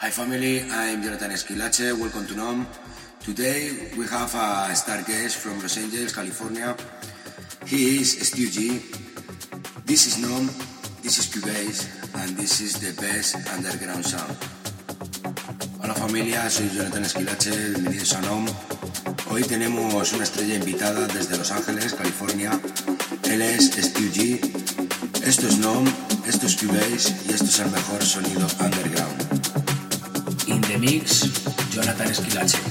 Hi family, I'm Jonathan Esquilache, welcome to NOM. Today we have a star guest from Los Angeles, California. He is Stu G. This is NOM, this is Cubase, and this is the best underground sound. Hola familia, soy Jonathan Esquilache, bienvenidos a NOM. Hoy tenemos una estrella invitada desde Los Ángeles, California. Él es Stu G. Esto es NOM, esto es Cubase y esto es el mejor sonido underground. Mix, Jonathan Esquilache.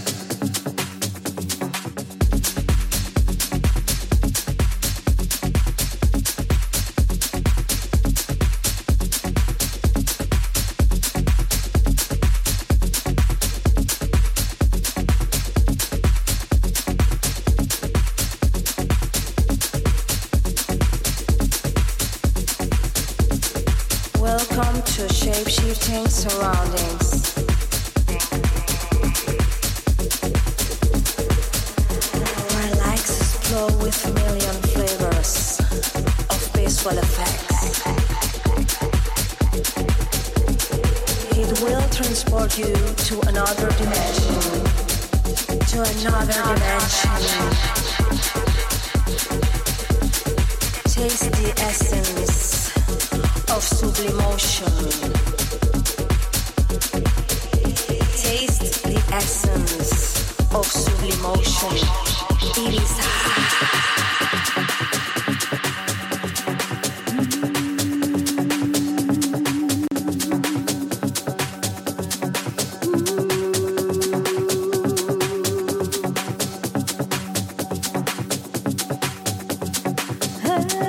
love.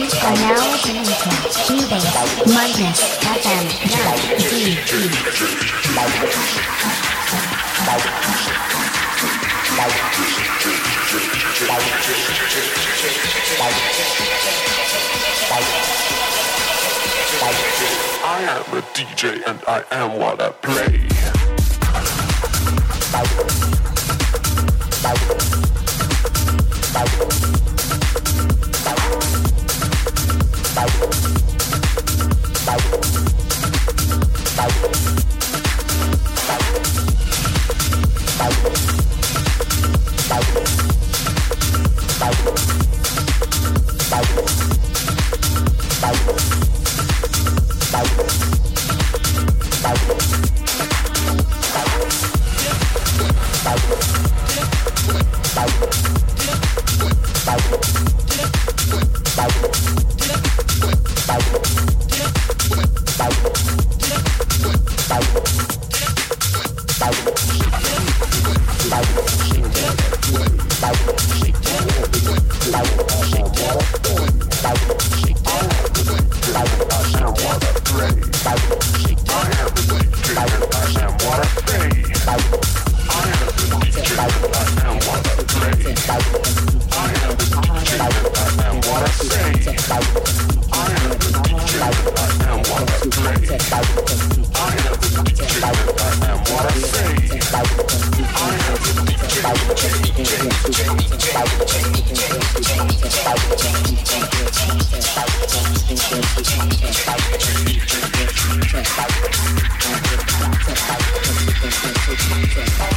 Now Base FM I am a DJ and I am what I play. Bye.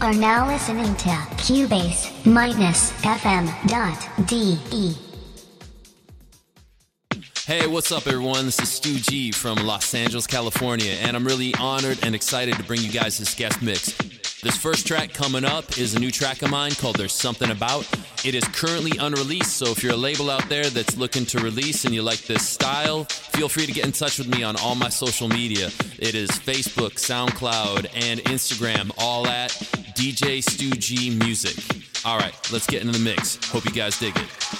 are now listening to Cubase minus FM.de. Hey, what's up, everyone? This is Stu G from Los Angeles, California, and I'm really honored and excited to bring you guys this guest mix. This first track coming up is a new track of mine called There's Something About. It is currently unreleased, so if you're a label out there that's looking to release and you like this style, feel free to get in touch with me on all my social media. It is Facebook, SoundCloud, and Instagram, all at DJ Stu G Music. All right, let's get into the mix. Hope you guys dig it.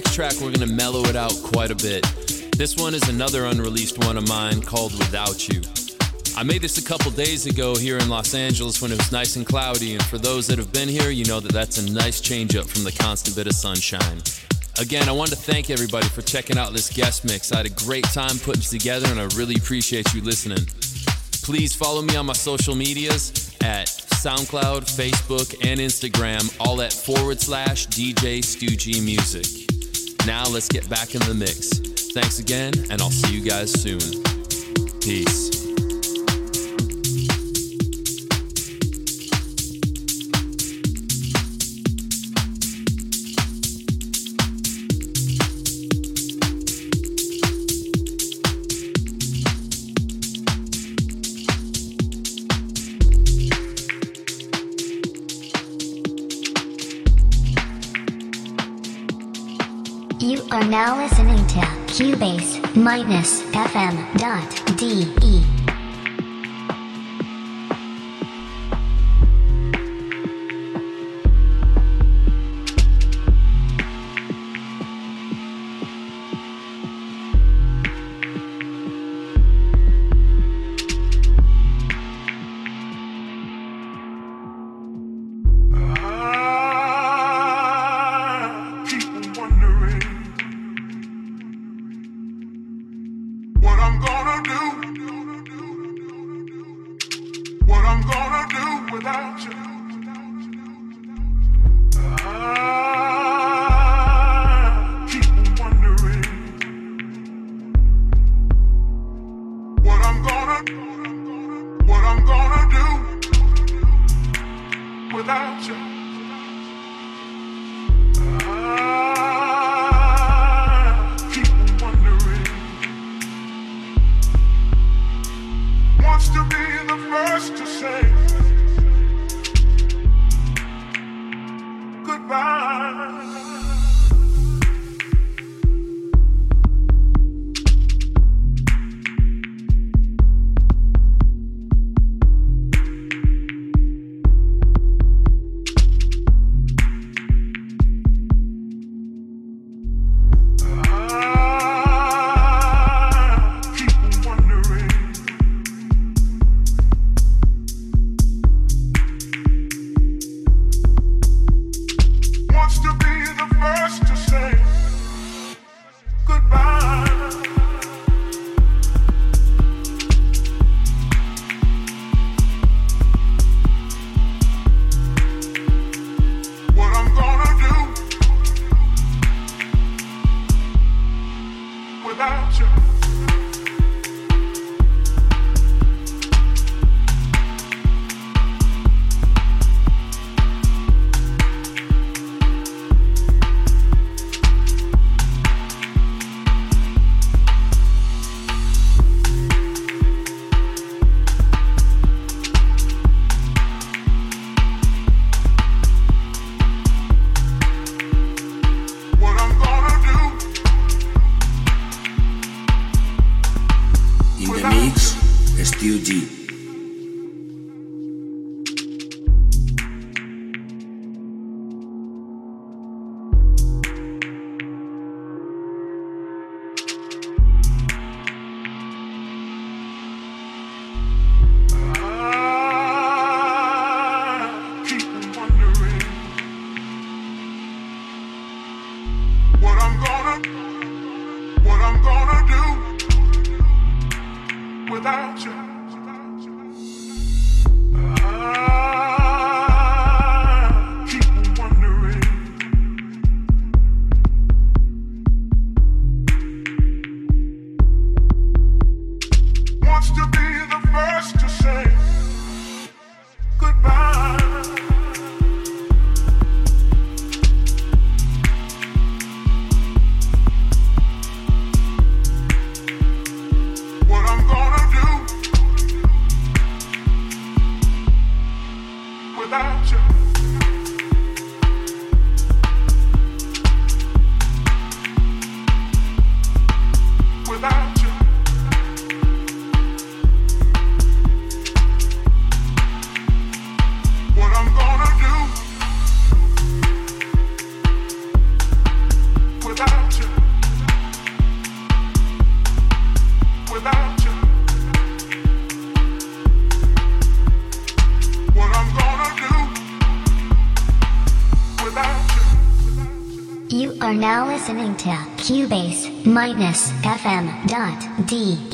Next track, we're gonna mellow it out quite a bit. This one is another unreleased one of mine called Without You. I made this a couple days ago here in Los Angeles when it was nice and cloudy, and for those that have been here, you know that that's a nice change up from the constant bit of sunshine. Again, I want to thank everybody for checking out this guest mix. I had a great time putting it together, and I really appreciate you listening. Please follow me on my social medias at SoundCloud, Facebook, and Instagram, all at forward slash DJ G Music. Now let's get back in the mix. Thanks again, and I'll see you guys soon. Peace. Minus FM dot DE. Dot